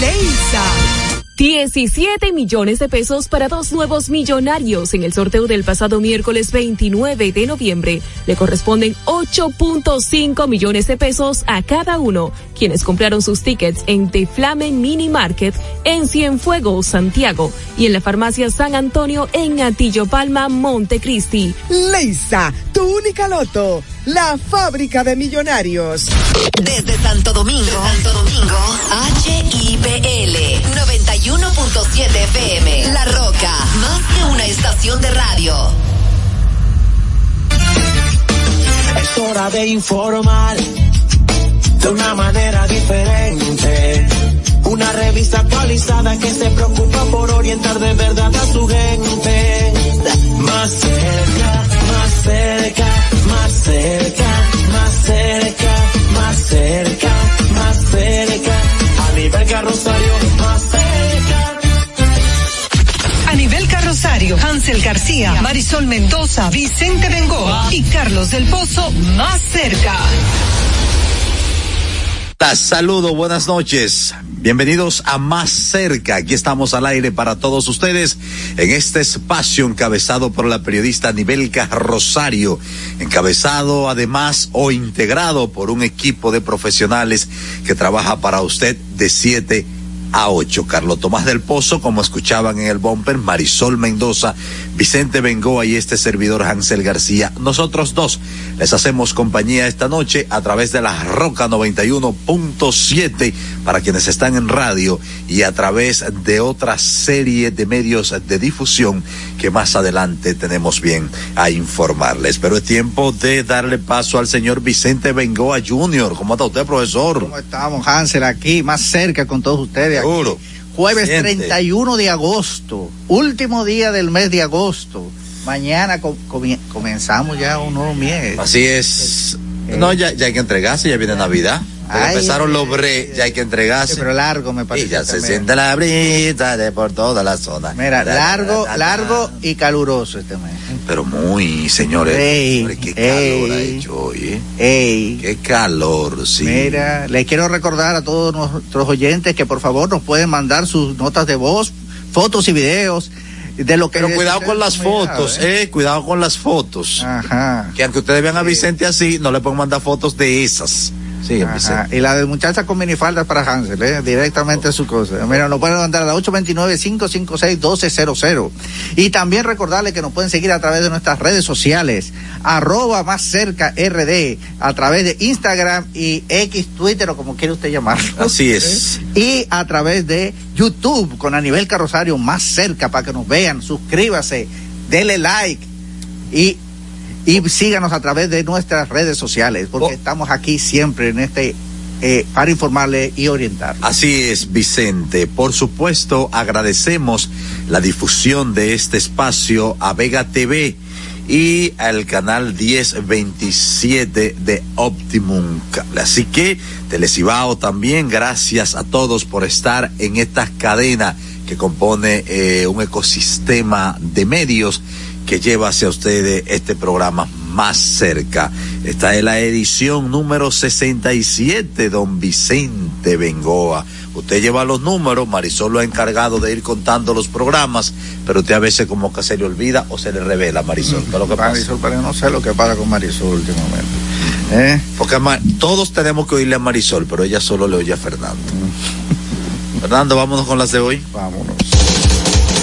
Leisa. 17 millones de pesos para dos nuevos millonarios en el sorteo del pasado miércoles 29 de noviembre. Le corresponden 8.5 millones de pesos a cada uno, quienes compraron sus tickets en The Flame Mini Market en Cienfuegos, Santiago, y en la farmacia San Antonio en Atillo Palma, Montecristi. Leisa, tu única loto, la fábrica de millonarios. Desde Santo Domingo, Santo Domingo, HIPL 91.7 FM. La Roca, más que una estación de radio. Es hora de informar de una manera diferente. Una revista actualizada que se preocupa por orientar de verdad a su gente. Más cerca, cerca, más cerca, más cerca, más cerca, más cerca. A nivel carrosario, más cerca. A nivel carrosario, Hansel García, Marisol Mendoza, Vicente Bengoa y Carlos del Pozo más cerca. Saludos, buenas noches. Bienvenidos a Más Cerca. Aquí estamos al aire para todos ustedes en este espacio encabezado por la periodista Nivelca Rosario, encabezado además o integrado por un equipo de profesionales que trabaja para usted de 7 a 8. Carlos Tomás del Pozo, como escuchaban en el bumper, Marisol Mendoza, Vicente Bengoa y este servidor Hansel García. Nosotros dos les hacemos compañía esta noche a través de la Roca 91.7 para quienes están en radio y a través de otra serie de medios de difusión que más adelante tenemos bien a informarles. Pero es tiempo de darle paso al señor Vicente Bengoa Jr. ¿Cómo está usted, profesor? ¿Cómo estamos, Hansel? Aquí, más cerca con todos ustedes. Aquí. Seguro. Jueves Siente. 31 de agosto, último día del mes de agosto. Mañana com- comenzamos ya un nuevo mes. Así es. No, ya, ya hay que entregarse, ya viene Navidad. Ay, empezaron los bre, ya hay que entregarse. Pero largo me parece. Y ya se siente la brisa de por toda la zona. Mira, da, largo, da, da, largo y caluroso este mes. Pero muy, señores. Ey, Hombre, qué calor ha hecho hoy, ¿eh? Ey. Qué calor, sí. Mira, les quiero recordar a todos nuestros oyentes que por favor nos pueden mandar sus notas de voz, fotos y videos de lo que Pero cuidado con las fotos, eh. Cuidado con las fotos. Ajá. Que aunque ustedes vean a Vicente así, no le pueden mandar fotos de esas. Sí, y la de muchacha con minifaldas para Hansel, ¿eh? directamente a su cosa. Mira, nos pueden mandar a la 829-556-1200. Y también recordarles que nos pueden seguir a través de nuestras redes sociales, arroba más cerca RD, a través de Instagram y X, Twitter o como quiera usted llamarlo. Así es. Y a través de YouTube con a nivel carrosario más cerca para que nos vean. Suscríbase, dele like y y síganos a través de nuestras redes sociales, porque oh. estamos aquí siempre en este eh, para informarle y orientar. Así es, Vicente. Por supuesto, agradecemos la difusión de este espacio a Vega TV y al canal 1027 de Optimum Así que, Telecibao también, gracias a todos por estar en esta cadena que compone eh, un ecosistema de medios que lleva hacia ustedes este programa más cerca. Esta es la edición número 67, don Vicente Bengoa. Usted lleva los números, Marisol lo ha encargado de ir contando los programas, pero usted a veces como que se le olvida o se le revela, Marisol. ¿Qué es lo que pasa? Marisol, pero yo no sé lo que pasa con Marisol últimamente. ¿Eh? Porque todos tenemos que oírle a Marisol, pero ella solo le oye a Fernando. Fernando, vámonos con las de hoy. Vámonos.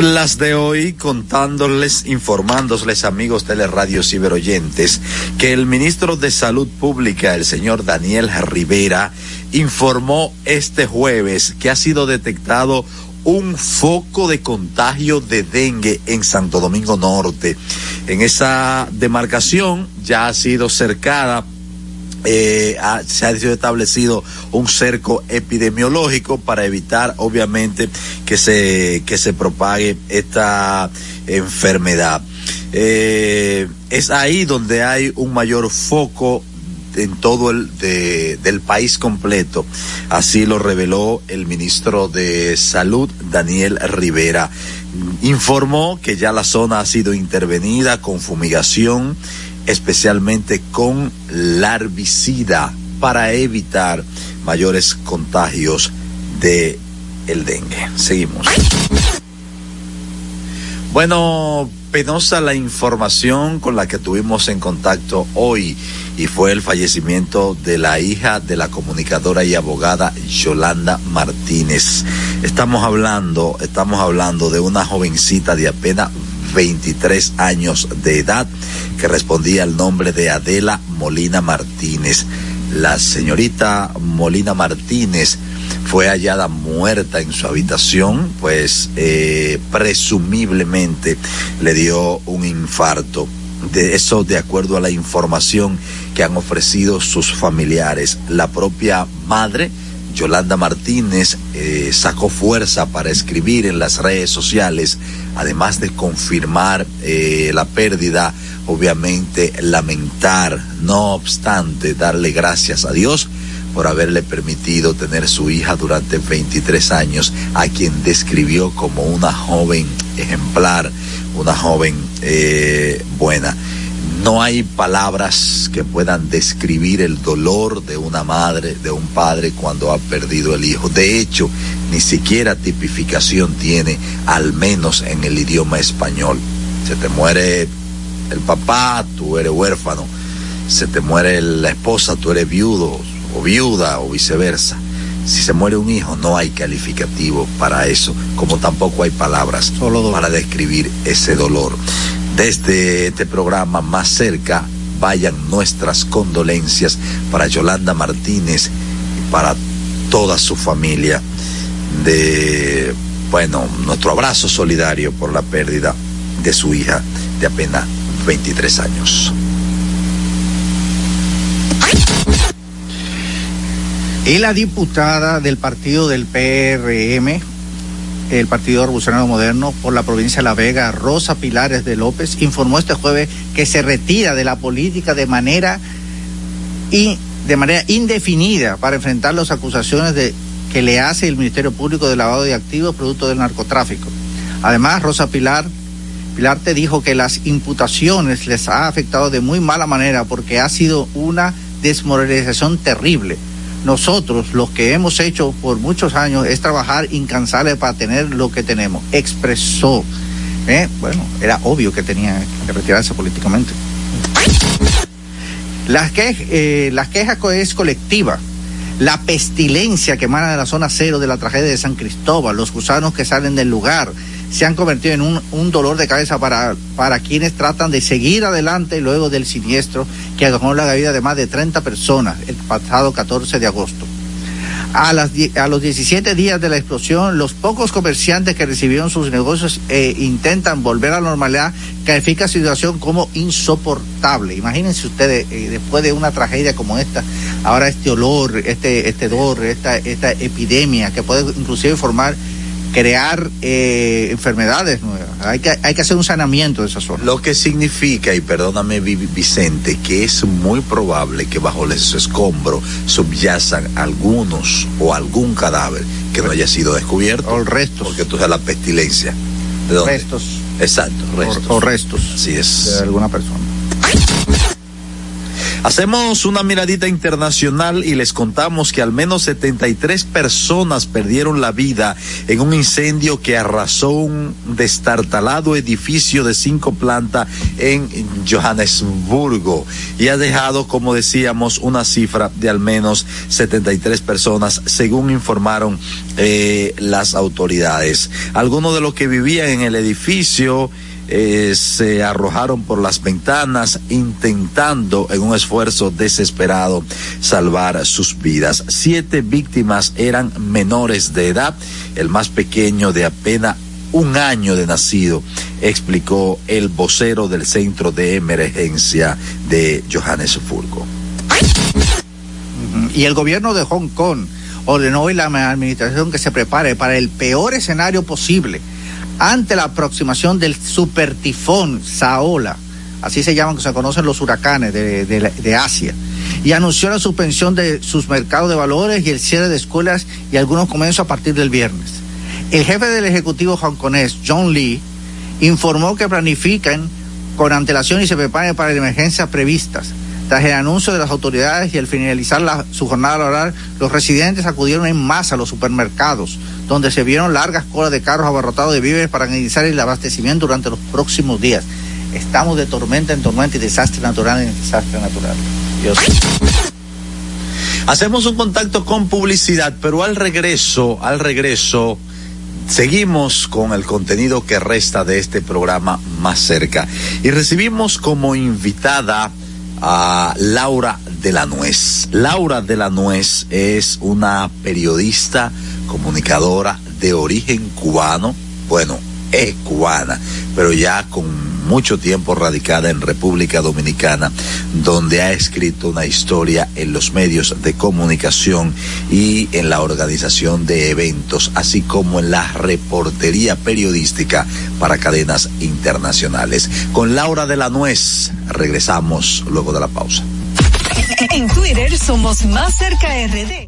Las de hoy contándoles, informándoles amigos de la radio ciberoyentes que el ministro de Salud Pública, el señor Daniel Rivera, informó este jueves que ha sido detectado un foco de contagio de dengue en Santo Domingo Norte. En esa demarcación ya ha sido cercada eh, se ha establecido un cerco epidemiológico para evitar obviamente que se que se propague esta enfermedad. Eh, es ahí donde hay un mayor foco en todo el del país completo. Así lo reveló el ministro de salud Daniel Rivera. Informó que ya la zona ha sido intervenida con fumigación especialmente con larvicida para evitar mayores contagios de el dengue. Seguimos. Bueno, penosa la información con la que tuvimos en contacto hoy y fue el fallecimiento de la hija de la comunicadora y abogada Yolanda Martínez. Estamos hablando, estamos hablando de una jovencita de apenas 23 años de edad, que respondía al nombre de Adela Molina Martínez. La señorita Molina Martínez fue hallada muerta en su habitación, pues eh, presumiblemente le dio un infarto. De eso de acuerdo a la información que han ofrecido sus familiares. La propia madre Yolanda Martínez eh, sacó fuerza para escribir en las redes sociales, además de confirmar eh, la pérdida, obviamente lamentar, no obstante, darle gracias a Dios por haberle permitido tener su hija durante 23 años, a quien describió como una joven ejemplar, una joven eh, buena. No hay palabras que puedan describir el dolor de una madre, de un padre cuando ha perdido el hijo. De hecho, ni siquiera tipificación tiene, al menos en el idioma español. Se te muere el papá, tú eres huérfano. Se te muere la esposa, tú eres viudo o viuda o viceversa. Si se muere un hijo, no hay calificativo para eso, como tampoco hay palabras Solo para describir ese dolor desde este programa más cerca vayan nuestras condolencias para Yolanda Martínez y para toda su familia de bueno nuestro abrazo solidario por la pérdida de su hija de apenas 23 años. Y la diputada del partido del PRM, el Partido Revolucionario Moderno por la provincia de La Vega, Rosa Pilares de López, informó este jueves que se retira de la política de manera y de manera indefinida para enfrentar las acusaciones que le hace el Ministerio Público de lavado de activos producto del narcotráfico. Además, Rosa Pilar Pilar te dijo que las imputaciones les ha afectado de muy mala manera porque ha sido una desmoralización terrible. Nosotros, los que hemos hecho por muchos años, es trabajar incansable para tener lo que tenemos. Expresó. ¿Eh? Bueno, era obvio que tenía que retirarse políticamente. Las, que, eh, las quejas es colectiva. La pestilencia que emana de la zona cero de la tragedia de San Cristóbal, los gusanos que salen del lugar, se han convertido en un, un, dolor de cabeza para, para quienes tratan de seguir adelante luego del siniestro que agarró la vida de más de 30 personas el pasado 14 de agosto. A, las, a los 17 días de la explosión, los pocos comerciantes que recibieron sus negocios eh, intentan volver a la normalidad, califica la situación como insoportable. Imagínense ustedes, eh, después de una tragedia como esta, ahora este olor, este, este dolor, esta, esta epidemia que puede inclusive formar crear eh, enfermedades nuevas. Hay que, hay que hacer un saneamiento de esa zona. Lo que significa, y perdóname Vicente, que es muy probable que bajo ese escombro subyazan algunos o algún cadáver que no haya sido descubierto. O restos. Porque tú sabes la pestilencia. ¿De dónde? Restos. Exacto, restos. O, o restos. Así es. De alguna persona. Hacemos una miradita internacional y les contamos que al menos 73 personas perdieron la vida en un incendio que arrasó un destartalado edificio de cinco plantas en Johannesburgo y ha dejado, como decíamos, una cifra de al menos 73 personas, según informaron eh, las autoridades. Algunos de los que vivían en el edificio eh, se arrojaron por las ventanas intentando en un esfuerzo desesperado salvar sus vidas. Siete víctimas eran menores de edad, el más pequeño de apenas un año de nacido, explicó el vocero del centro de emergencia de Johannesburgo. Y el gobierno de Hong Kong ordenó hoy la administración que se prepare para el peor escenario posible ante la aproximación del supertifón Saola, así se llaman, que se conocen los huracanes de, de, Asia, y anunció la suspensión de sus mercados de valores y el cierre de escuelas y algunos comercios a partir del viernes. El jefe del Ejecutivo hongkonés, John Lee, informó que planifican con antelación y se preparen para emergencias previstas. Tras el anuncio de las autoridades y al finalizar la, su jornada laboral, los residentes acudieron en masa a los supermercados, donde se vieron largas colas de carros abarrotados de víveres para iniciar el abastecimiento durante los próximos días. Estamos de tormenta en tormenta y desastre natural en desastre natural. Hacemos un contacto con publicidad, pero al regreso, al regreso, seguimos con el contenido que resta de este programa más cerca y recibimos como invitada a Laura de la Nuez. Laura de la Nuez es una periodista, comunicadora de origen cubano, bueno, es cubana, pero ya con mucho tiempo radicada en República Dominicana, donde ha escrito una historia en los medios de comunicación y en la organización de eventos, así como en la reportería periodística para cadenas internacionales. Con Laura de la Nuez regresamos luego de la pausa. En Twitter somos más cerca RD.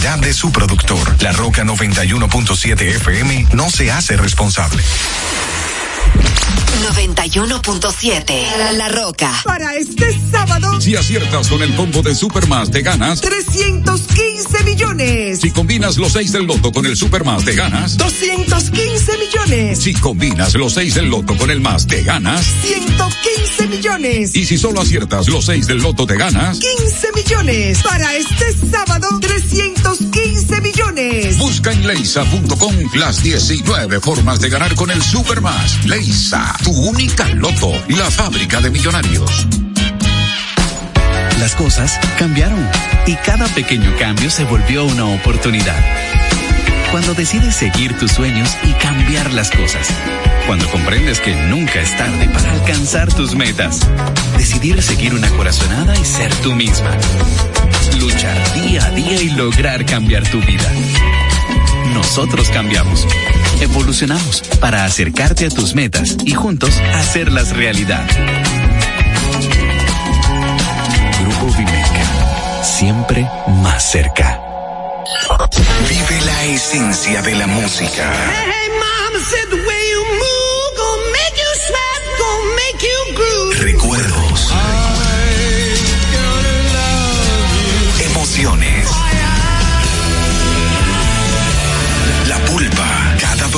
De su productor. La Roca 91.7 FM no se hace responsable. 91.7 La Roca. Para este sábado. Si aciertas con el combo de Supermas, te ganas 315 millones. Si combinas los 6 del loto con el Supermas, te ganas 215 millones. Si combinas los 6 del loto con el más, te ganas 115 millones. Y si solo aciertas los 6 del loto, te ganas 15 millones. Para este sábado, 315 millones. Busca en leisa.com las 19 formas de ganar con el Supermas. Leisa, tu única loto, la fábrica de millonarios. Las cosas cambiaron y cada pequeño cambio se volvió una oportunidad. Cuando decides seguir tus sueños y cambiar las cosas. Cuando comprendes que nunca es tarde para alcanzar tus metas. Decidir seguir una corazonada y ser tú misma. Luchar día a día y lograr cambiar tu vida. Nosotros cambiamos. Evolucionamos para acercarte a tus metas y juntos hacerlas realidad. Grupo Vimeca. Siempre más cerca. Vive la esencia de la música. Recuerdos.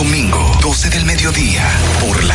Domingo, 12 del mediodía. Por La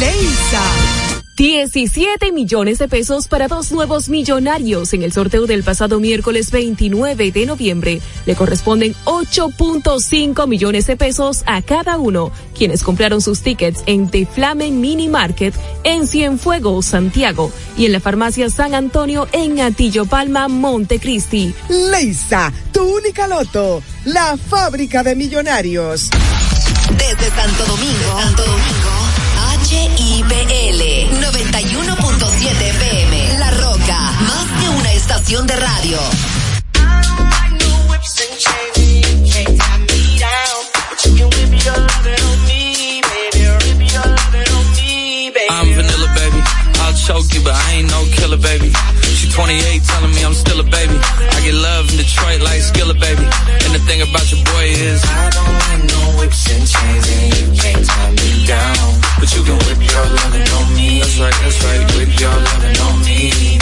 Leisa. 17 millones de pesos para dos nuevos millonarios en el sorteo del pasado miércoles 29 de noviembre. Le corresponden 8.5 millones de pesos a cada uno, quienes compraron sus tickets en The Flamen Mini Market en Cienfuegos, Santiago, y en la farmacia San Antonio en Atillo Palma, Montecristi. Leisa, tu única loto, la fábrica de millonarios. Desde Santo Domingo, Santo Domingo, HIPL 91.7 FM. La Roca, más que una estación de radio. I'm vanilla, baby. I'll choke you, but I ain't no killer, baby. She 28, telling me I'm still a baby. I get love in Detroit like Skilla, baby. And the thing about your boy is I don't want no whips and chains, and you can't tie me down. But you can whip your lovin' on me. That's right, that's right. Whip your lovin' on me.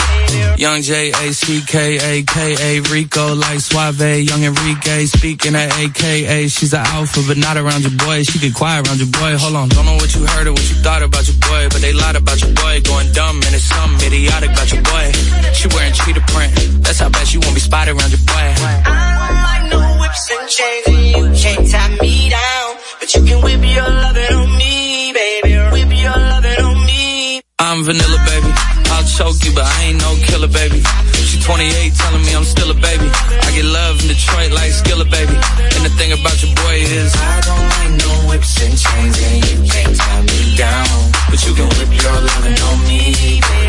Young J A C K A K A Rico like Suave, Young Enrique speaking at AKA. She's an alpha, but not around your boy. She get quiet around your boy. Hold on, don't know what you heard or what you thought about your boy, but they lied about your boy. Going dumb and it's something idiotic about your boy. She wearing cheetah print. That's how bad she won't be spotted around your boy. I don't like no whips and chains, and you can't tie me down, but you can whip your lovin' on me, baby. Whip your lovin' on me. I'm vanilla, baby. I'll choke you, but I ain't no killer, baby. She 28, telling me I'm still a baby. I get love in Detroit like Skilla, baby. And the thing about your boy is I don't like no whips and chains, and you can't tie me down. But you can whip your lovin' on me, baby.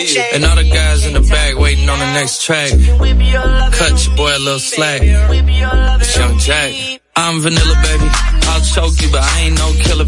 And all the guys in the back waiting on the next track. Cut your boy a little slack. It's Young Jack. I'm vanilla, baby. I'll choke you, but I ain't no killer,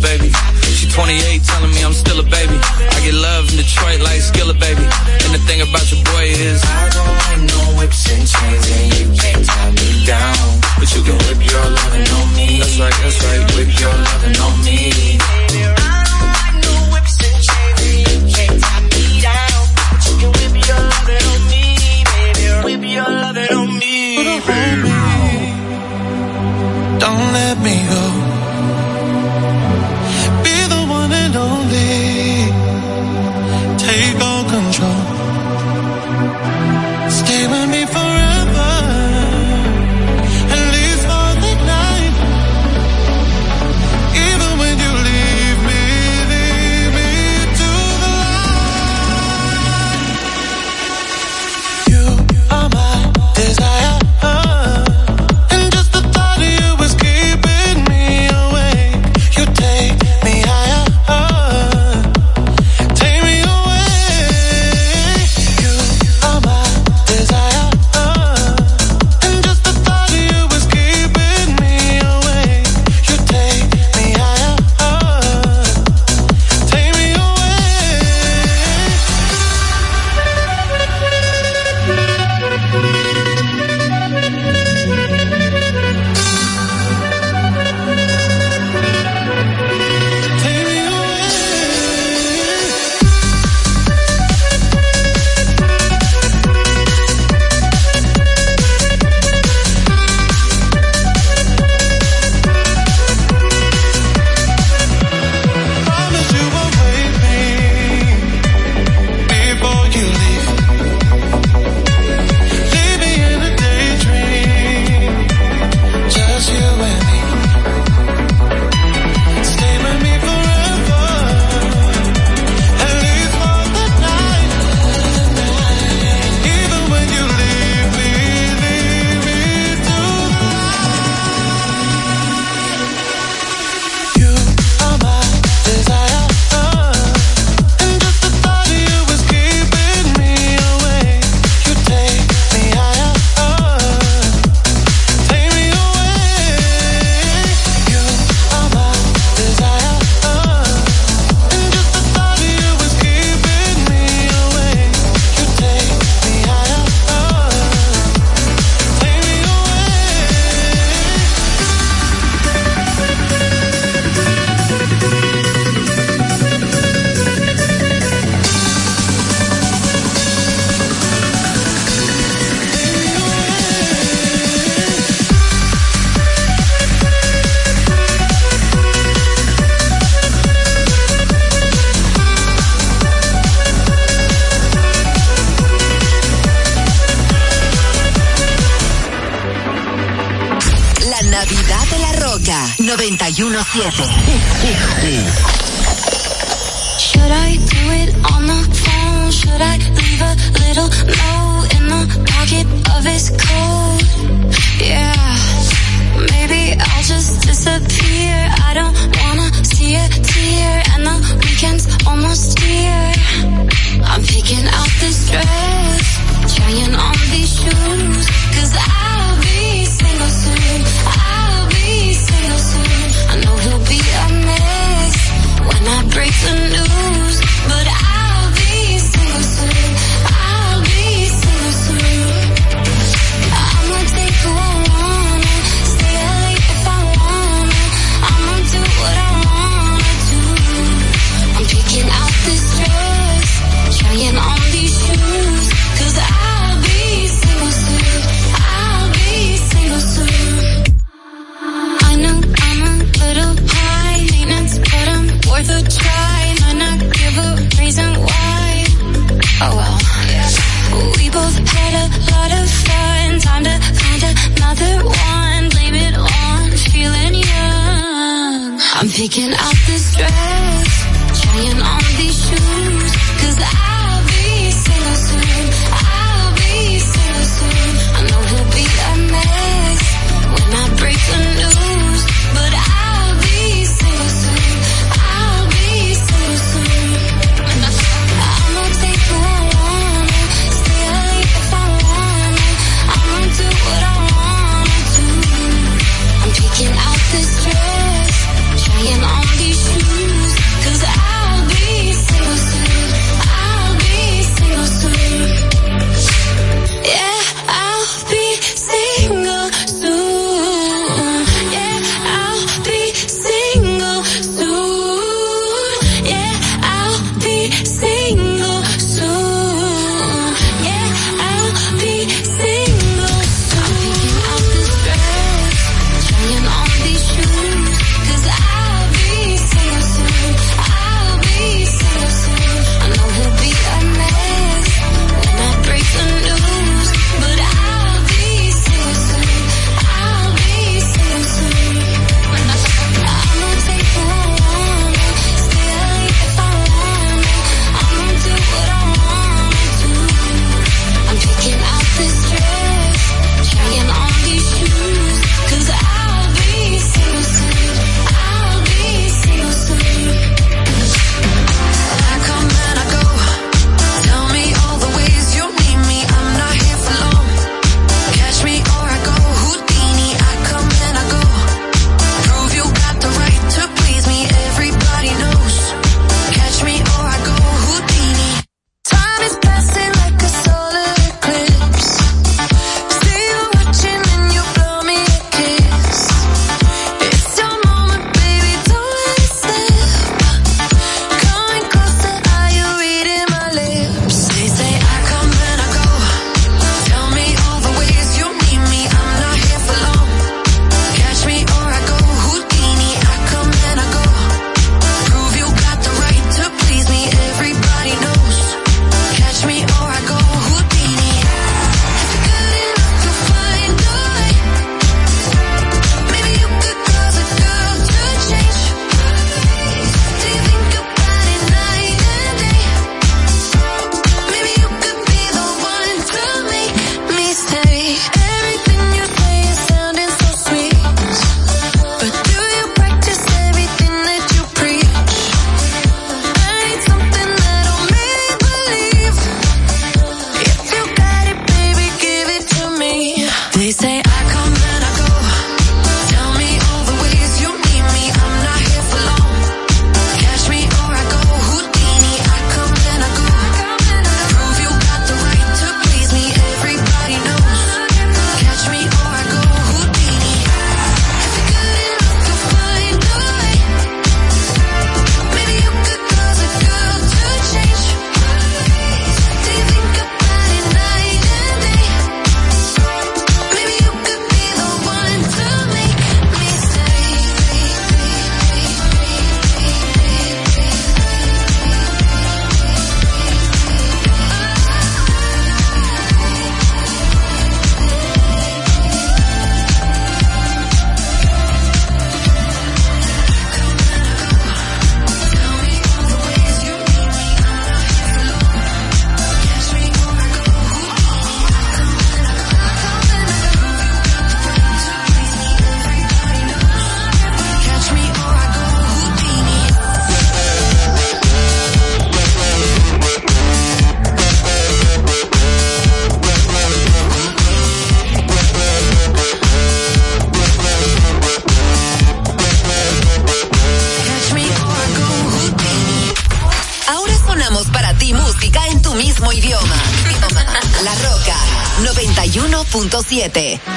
91.7.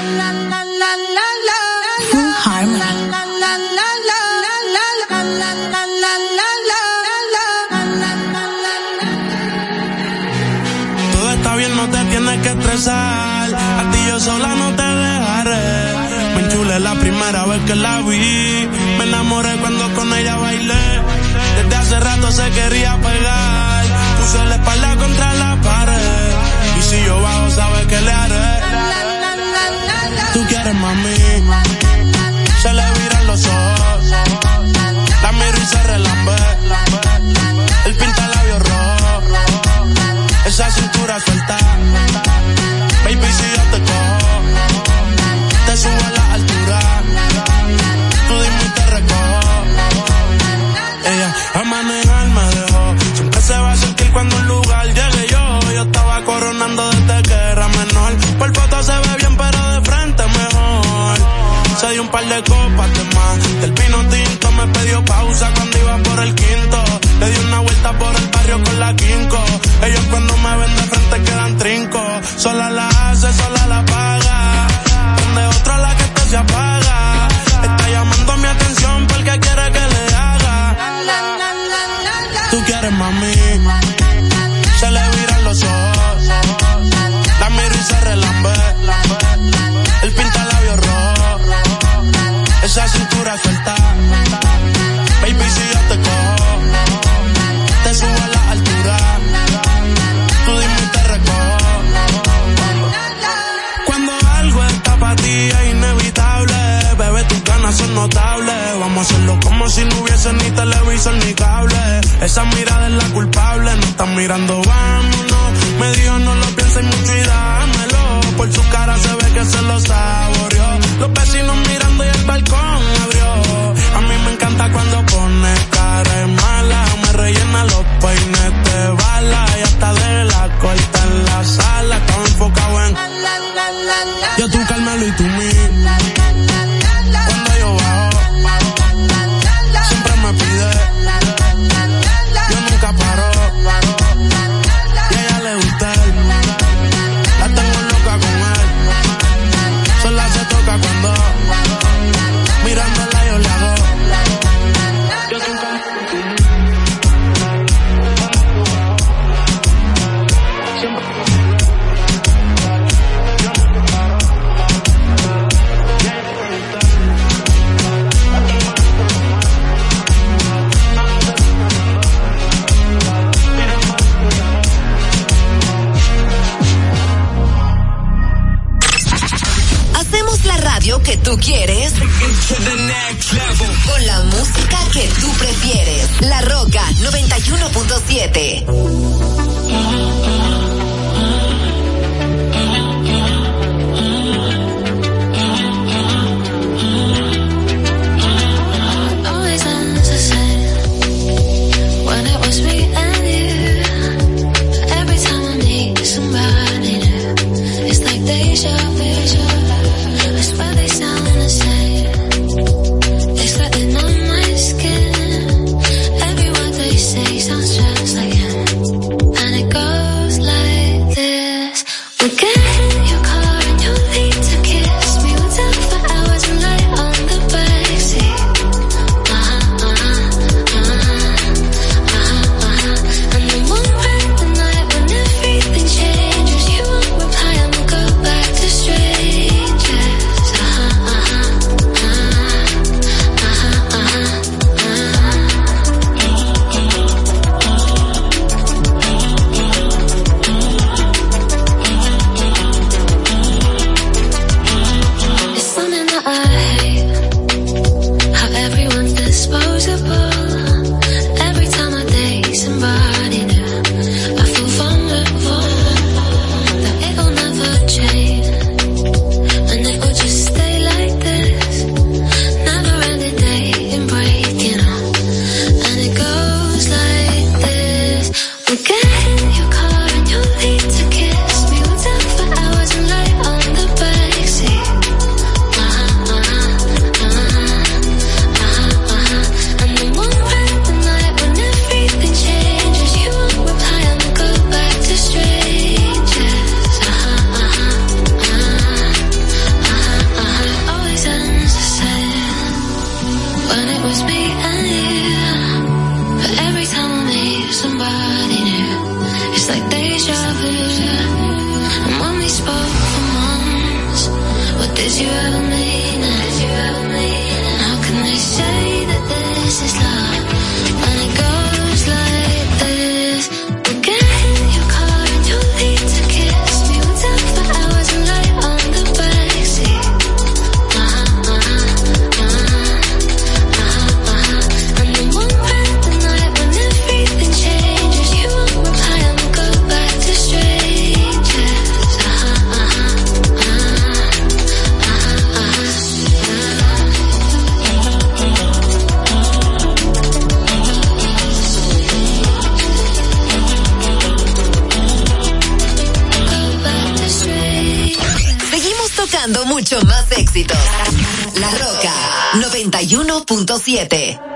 91.7.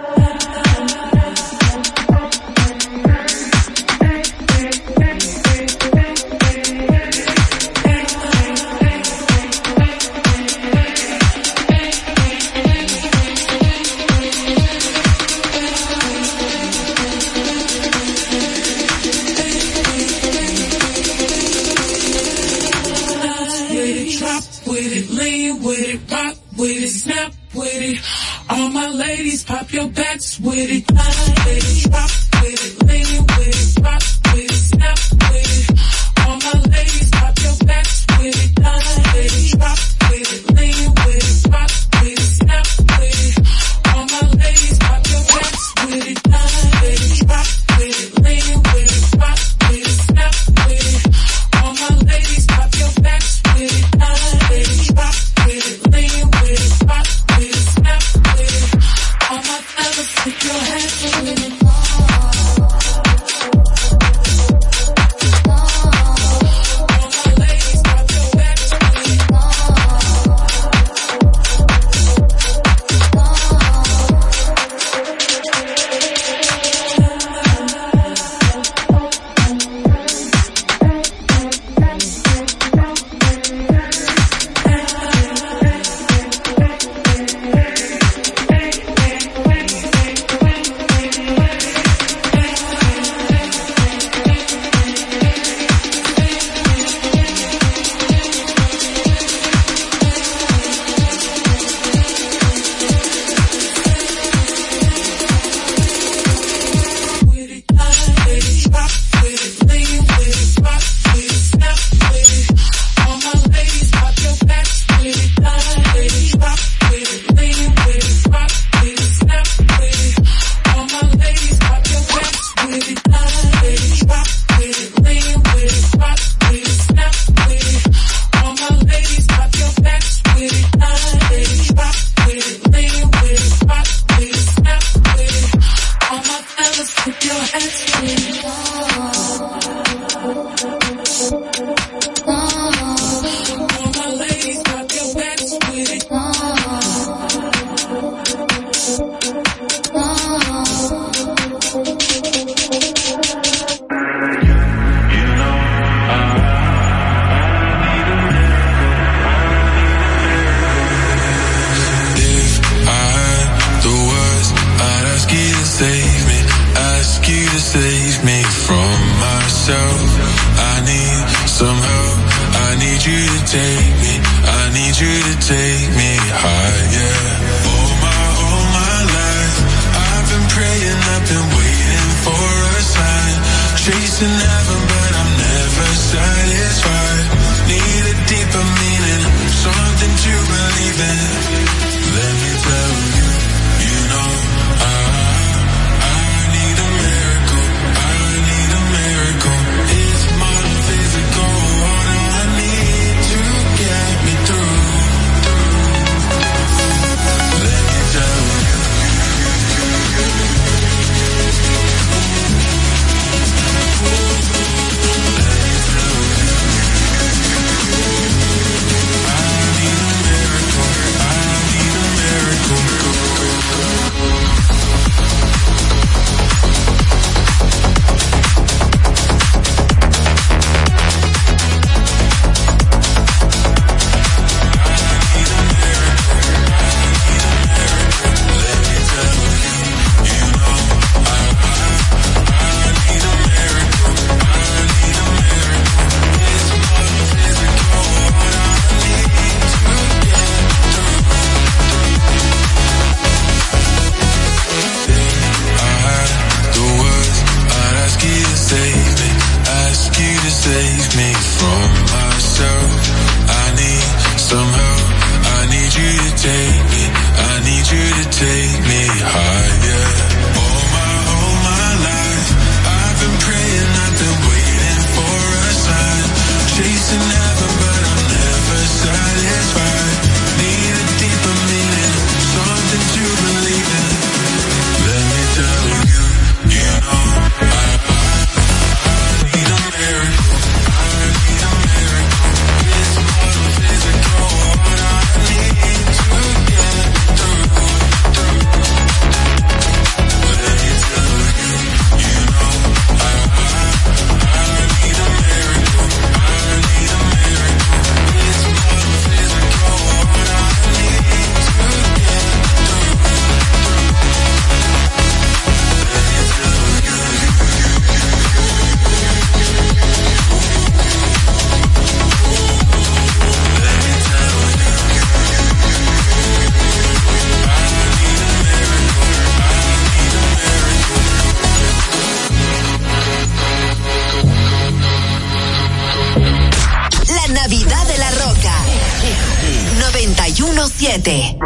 91.7.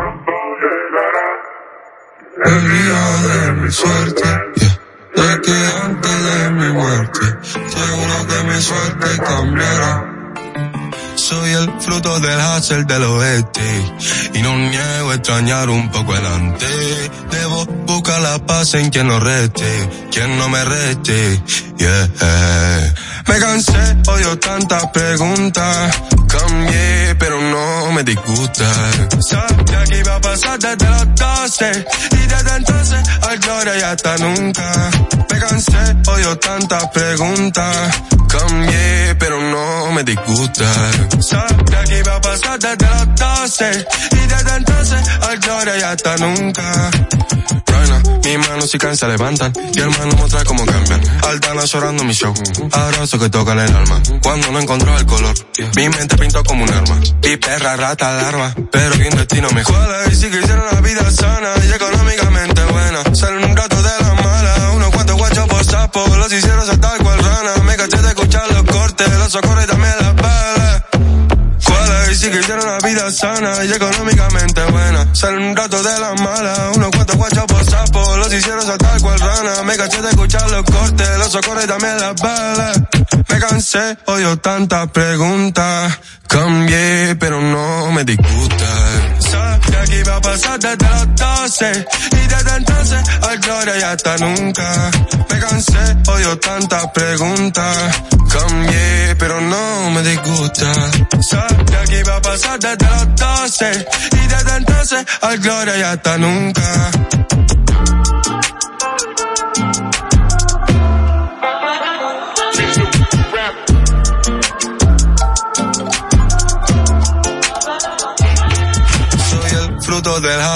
El día de mi suerte, yeah. de que antes de mi muerte, seguro que mi suerte cambiará. Soy el fruto del hacer del oeste y no niego extrañar un poco el antes. Debo buscar la paz en quien no reste, quien no me reste. Yeah. Me cansé, odio tantas preguntas. Cambié, pero no me disgusta. Sabía que iba a pasar desde los 12 y desde entonces al gloria y hasta nunca. Me cansé, odio tantas preguntas. Cambié, pero no me disgusta. Sabía que iba a pasar desde los 12 y desde entonces al gloria y hasta nunca. Raina, mis manos si caen se levantan y el mano muestra cómo cambian. Altana llorando mi show, abrazo que tocan el alma. Cuando no encontró el color, mi mente pintó como un arma. Y perra, rata, larva, pero bien destino me jode. Y si quisiera una vida sana y económicamente buena, ser un rato de la mala, unos cuantos guachos por sapo, los hicieron los socorros y también las balas. Y si quisiera una vida sana y económicamente buena, ser un rato de la mala, unos cuantos guachos por sapo, los hicieron saltar cual rana. Me caché de escuchar los cortes, los socorros y también las balas. Me cansé, odio tantas preguntas. Cambié, pero no me disgusta. Sabía que iba a pasar desde los 12 y desde entonces al gloria y hasta nunca. Me cansé, odio tantas preguntas. Cambié, pero no me disgusta. Sabía que iba a pasar desde los 12 y desde entonces al gloria y hasta nunca.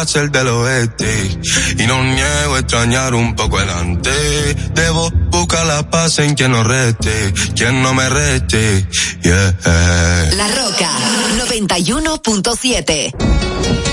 Hacer del oeste y no niego extrañar un poco el antes. Debo buscar la paz en quien no reste, quien no me reste. Yeah. La Roca 91.7.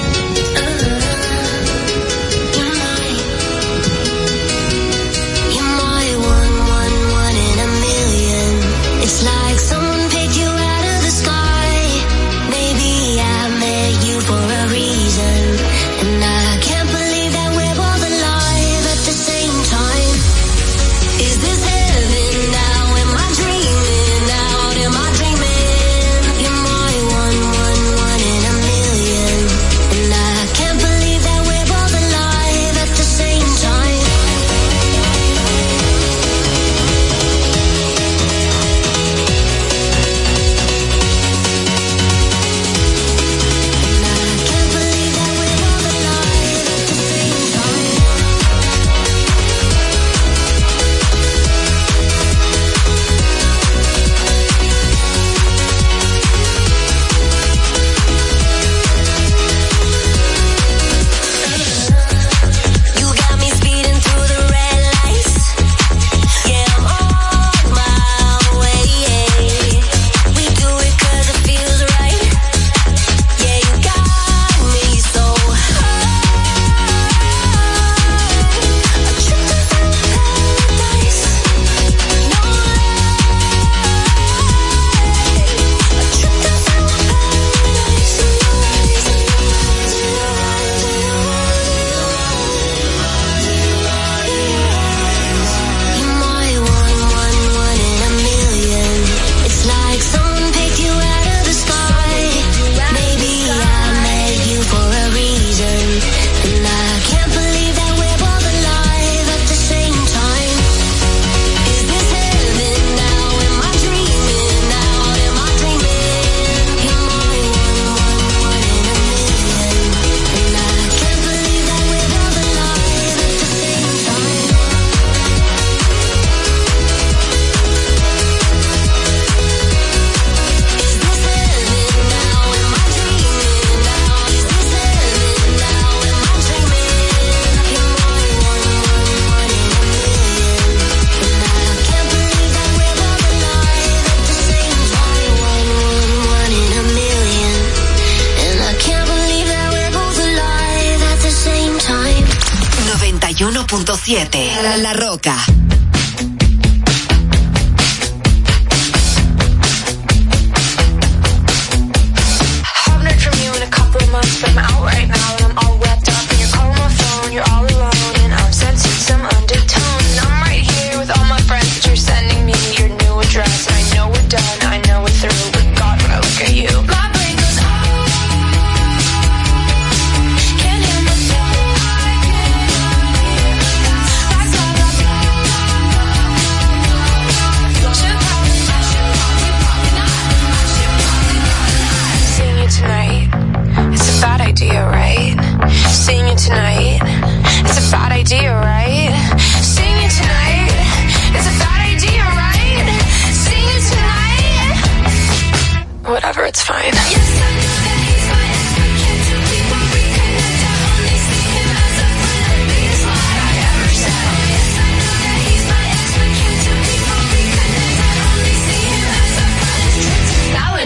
Roca.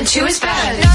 two is bad.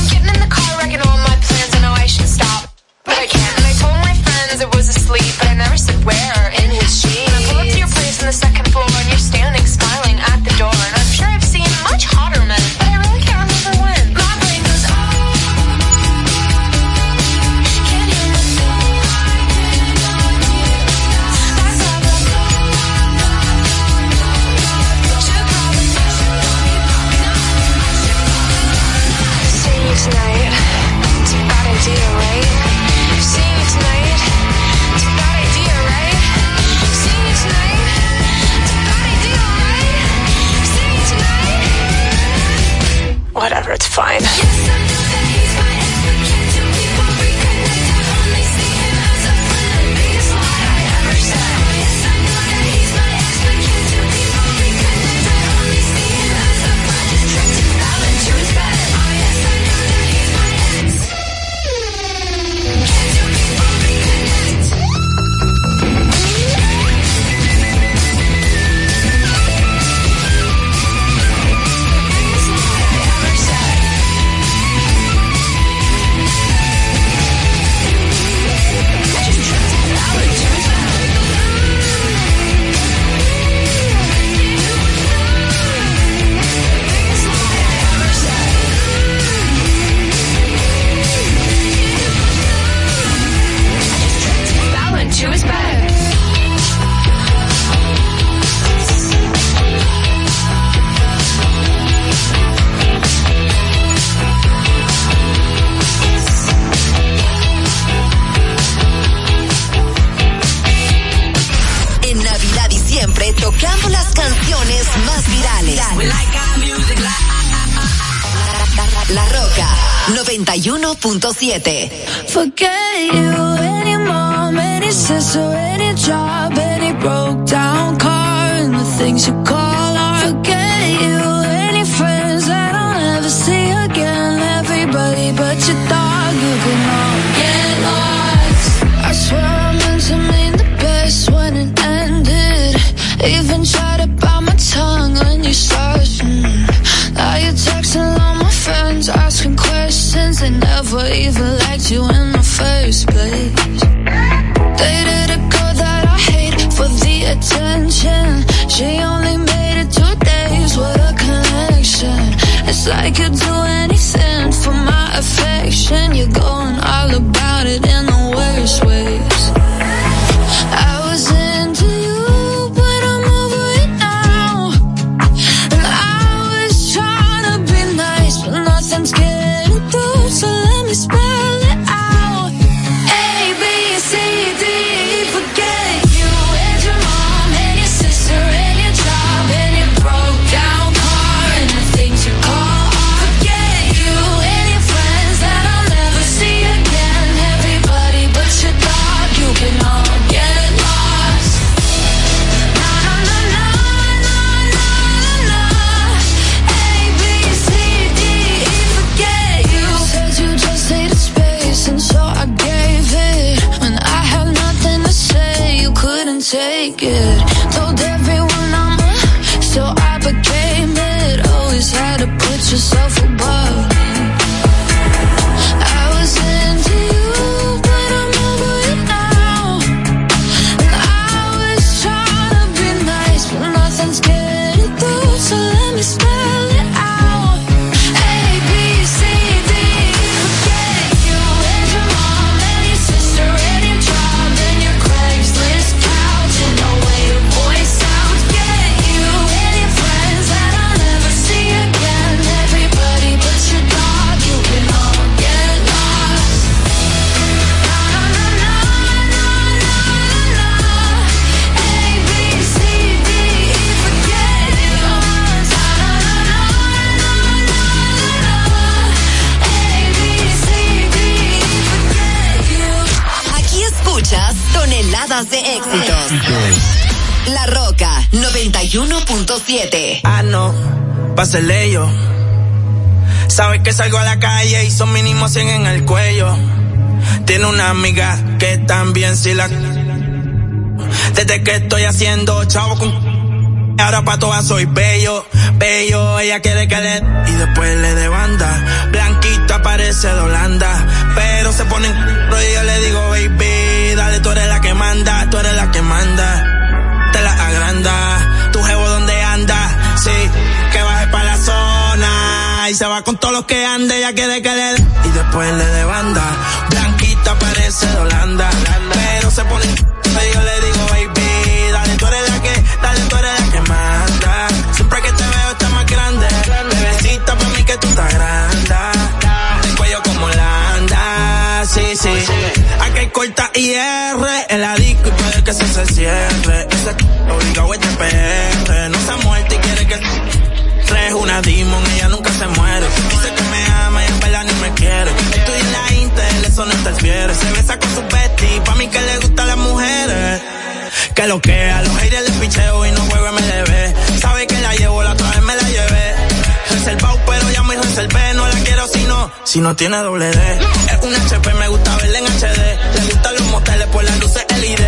91.7. Forget you, any mom, any sister, any job, any broke down car, and the things you could do anything for my affection. You go. 106.7. Ah, no, pásele yo. Sabes que salgo a la calle y son mínimo 100 en el cuello. Tiene una amiga que también si la. Desde que estoy haciendo chavo con. Ahora pa' todas soy bello, bello, ella quiere que le. Y después le de banda. Blanquita parece de Holanda. Pero se ponen. Y yo le digo, baby, dale, tú eres la que manda, tú eres la que manda. Te la agranda que baje pa' la zona. Y se va con todos los que ande, ella quiere que le... Y después le de banda, blanquita parece de Holanda. Pero se pone yo le digo, baby, dale, tú eres la que, dale, tú eres la que manda. Siempre que te veo está más grande. Bebecita para mí que tú estás grande. El cuello como Holanda, sí, sí. Aquí corta IR en la disco y puede que se, se cierre. Ese obligado este PR. Una demon, ella nunca se muere. Dice que me ama y en verdad ni me quiere. Estoy en la Intel, eso no interfiere. Se besa con su bestie, pa' mí que le gustan las mujeres. Que lo que a los haters les picheo y no juego MLB. Sabe que la llevo, la otra vez me la llevé. Reservado, pero ya me reservé. No la quiero si no, si no tiene doble D. Es un HP, me gusta verla en HD. Le gustan los moteles por las luces LED.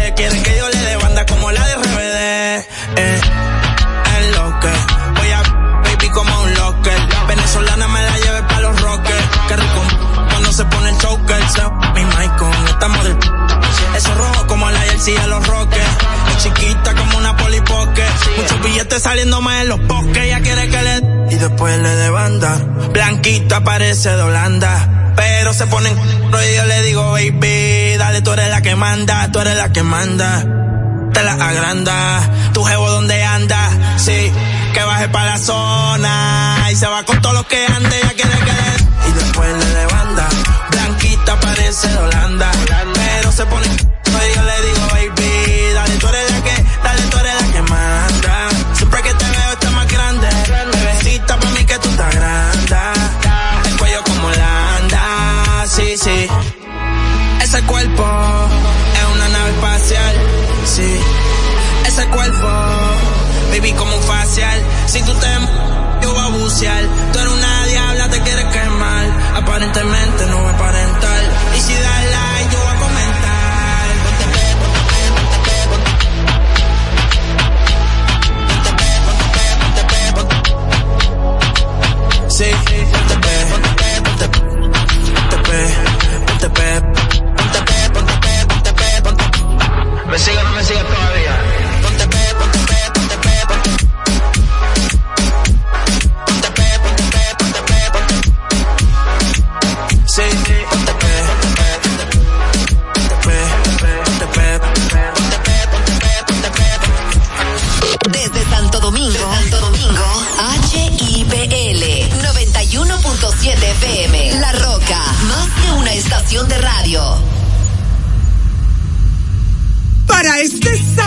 Saliendo más en los bosques. Ella quiere que le. Y después le de banda. Blanquita parece de Holanda. Pero se pone en y yo le digo, baby, dale, tú eres la que manda, tú eres la que manda. Te la agranda, tu jevo donde anda, sí, que baje pa' la zona. Y se va con todos los que ande, ella quiere que le. Y después le de banda. Blanquita parece de Holanda. Pero se pone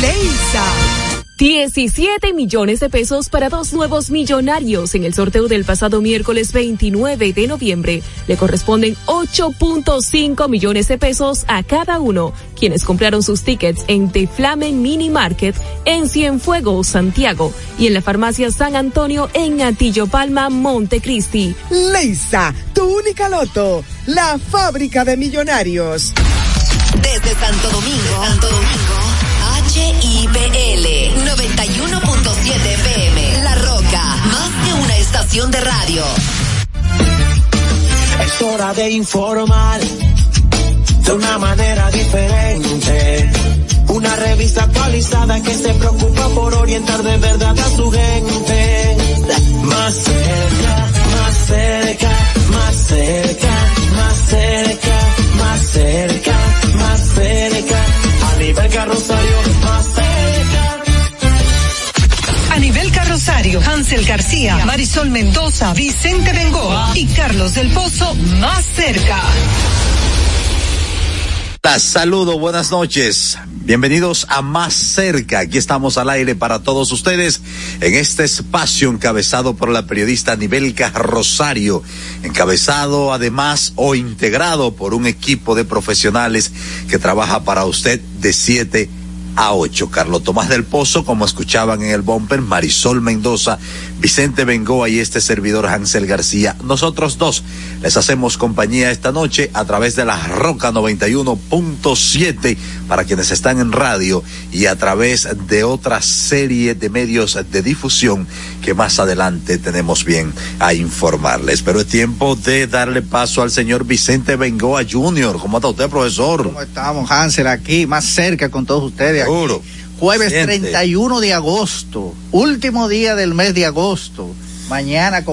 Leisa. 17 millones de pesos para dos nuevos millonarios en el sorteo del pasado miércoles 29 de noviembre. Le corresponden 8.5 millones de pesos a cada uno, quienes compraron sus tickets en The Flamen Mini Market en Cienfuegos, Santiago, y en la farmacia San Antonio en Atillo Palma, Montecristi. Leisa, tu única loto, la fábrica de millonarios. Desde Santo Domingo, Santo Domingo, HIPL 91.7 FM. La Roca, más que una estación de radio. Es hora de informar de una manera diferente. Una revista actualizada que se preocupa por orientar de verdad a su gente. Más cerca, más cerca, más cerca, más cerca, más cerca, más cerca. A nivel carrosario, más cerca. A nivel carrosario, Hansel García, Marisol Mendoza, Vicente Bengoa y Carlos del Pozo más cerca. Saludo, buenas noches. Bienvenidos a Más Cerca. Aquí estamos al aire para todos ustedes en este espacio encabezado por la periodista Nivelca Rosario, encabezado además o integrado por un equipo de profesionales que trabaja para usted de 7 a 8. Carlos Tomás del Pozo, como escuchaban en el bumper, Marisol Mendoza, Vicente Bengoa y este servidor Hansel García. Nosotros dos les hacemos compañía esta noche a través de la Roca 91.7 para quienes están en radio y a través de otra serie de medios de difusión que más adelante tenemos bien a informarles. Pero es tiempo de darle paso al señor Vicente Bengoa Jr. ¿Cómo está usted, profesor? ¿Cómo estamos, Hansel? Aquí, más cerca con todos ustedes. Seguro. Jueves Siente. 31 de agosto, último día del mes de agosto. Mañana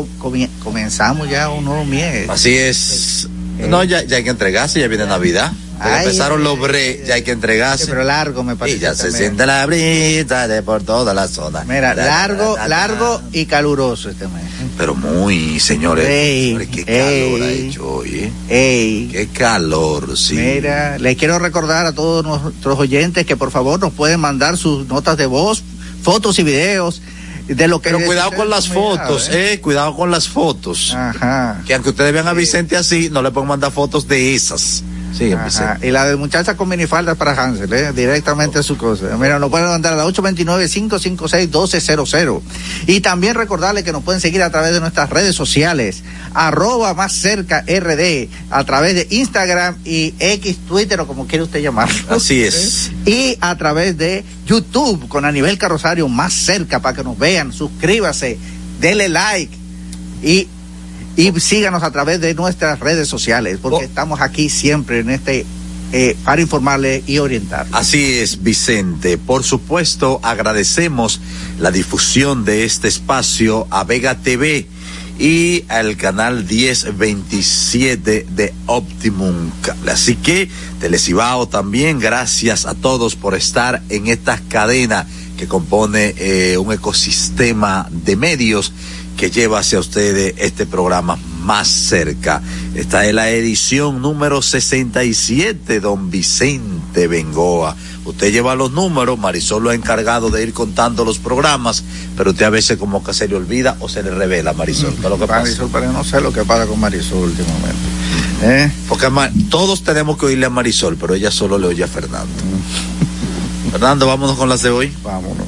comenzamos ya un nuevo mes. Así es. No, ya, ya hay que entregarse, ya viene Navidad. Ay, empezaron los bre, ya hay que entregarse. pero largo me parece. Y ya se siente la brisa de por toda la zona. Mira, largo, largo y caluroso este mes. Pero muy, señores. Ey, señores, qué calor ha hecho hoy, ¿eh? Ey. Qué calor, sí. Mira, les quiero recordar a todos nuestros oyentes que por favor nos pueden mandar sus notas de voz, fotos y videos de lo que Pero cuidado con las fotos, eh. Cuidado con las fotos. Ajá. Que aunque ustedes vean a Vicente así, no le pueden mandar fotos de esas. Sí, Ajá. Y la de muchacha con minifaldas para Hansel, ¿eh? directamente a su cosa. Mira, nos pueden mandar a la 829-556-1200. Y también recordarles que nos pueden seguir a través de nuestras redes sociales, arroba más cerca RD, a través de Instagram y X, Twitter o como quiera usted llamarlo. Así es. Y a través de YouTube con Anibel Carrosario más cerca para que nos vean, suscríbase, dele like y y síganos a través de nuestras redes sociales, porque estamos aquí siempre en este eh, para informarle y orientar. Así es, Vicente. Por supuesto, agradecemos la difusión de este espacio a Vega TV y al canal 1027 de Optimum. Así que, Telecibao también, gracias a todos por estar en esta cadena que compone eh, un ecosistema de medios que lleva hacia ustedes este programa más cerca. Esta es la edición número 67, don Vicente Bengoa. Usted lleva los números, Marisol lo ha encargado de ir contando los programas, pero usted a veces como que se le olvida o se le revela, Marisol. ¿Qué es lo que pasa? Marisol, pero no sé lo que pasa con Marisol últimamente. ¿Eh? Porque todos tenemos que oírle a Marisol, pero ella solo le oye a Fernando. Fernando, vámonos con las de hoy. Vámonos.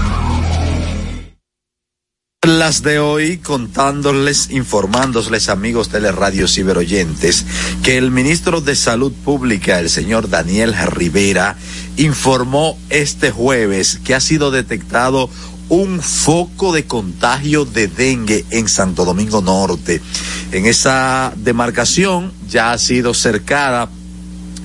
Las de hoy contándoles, informándoles amigos de la radio ciberoyentes que el ministro de Salud Pública, el señor Daniel Rivera, informó este jueves que ha sido detectado un foco de contagio de dengue en Santo Domingo Norte. En esa demarcación ya ha sido cercada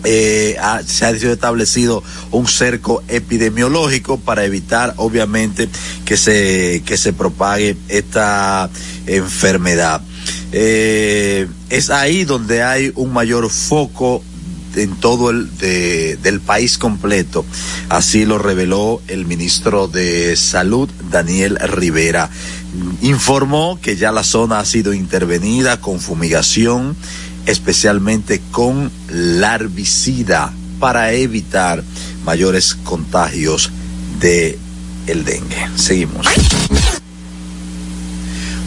eh, se ha sido establecido un cerco epidemiológico para evitar obviamente que se que se propague esta enfermedad. Eh, es ahí donde hay un mayor foco en todo el de- del país completo. Así lo reveló el ministro de salud Daniel Rivera. Informó que ya la zona ha sido intervenida con fumigación especialmente con larvicida para evitar mayores contagios de el dengue. Seguimos.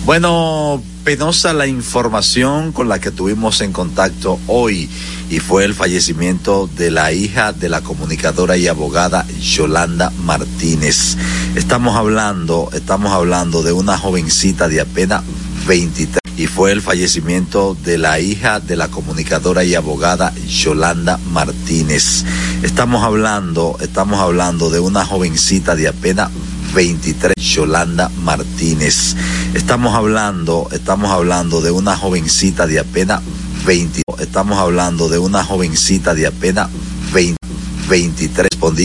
Bueno, penosa la información con la que tuvimos en contacto hoy y fue el fallecimiento de la hija de la comunicadora y abogada Yolanda Martínez. Estamos hablando, estamos hablando de una jovencita de apenas 23 y fue el fallecimiento de la hija de la comunicadora y abogada Yolanda Martínez. Estamos hablando, estamos hablando de una jovencita de apenas 23, Yolanda Martínez. Estamos hablando, estamos hablando de una jovencita de apenas 20, estamos hablando de una jovencita de apenas 20, 23, respondí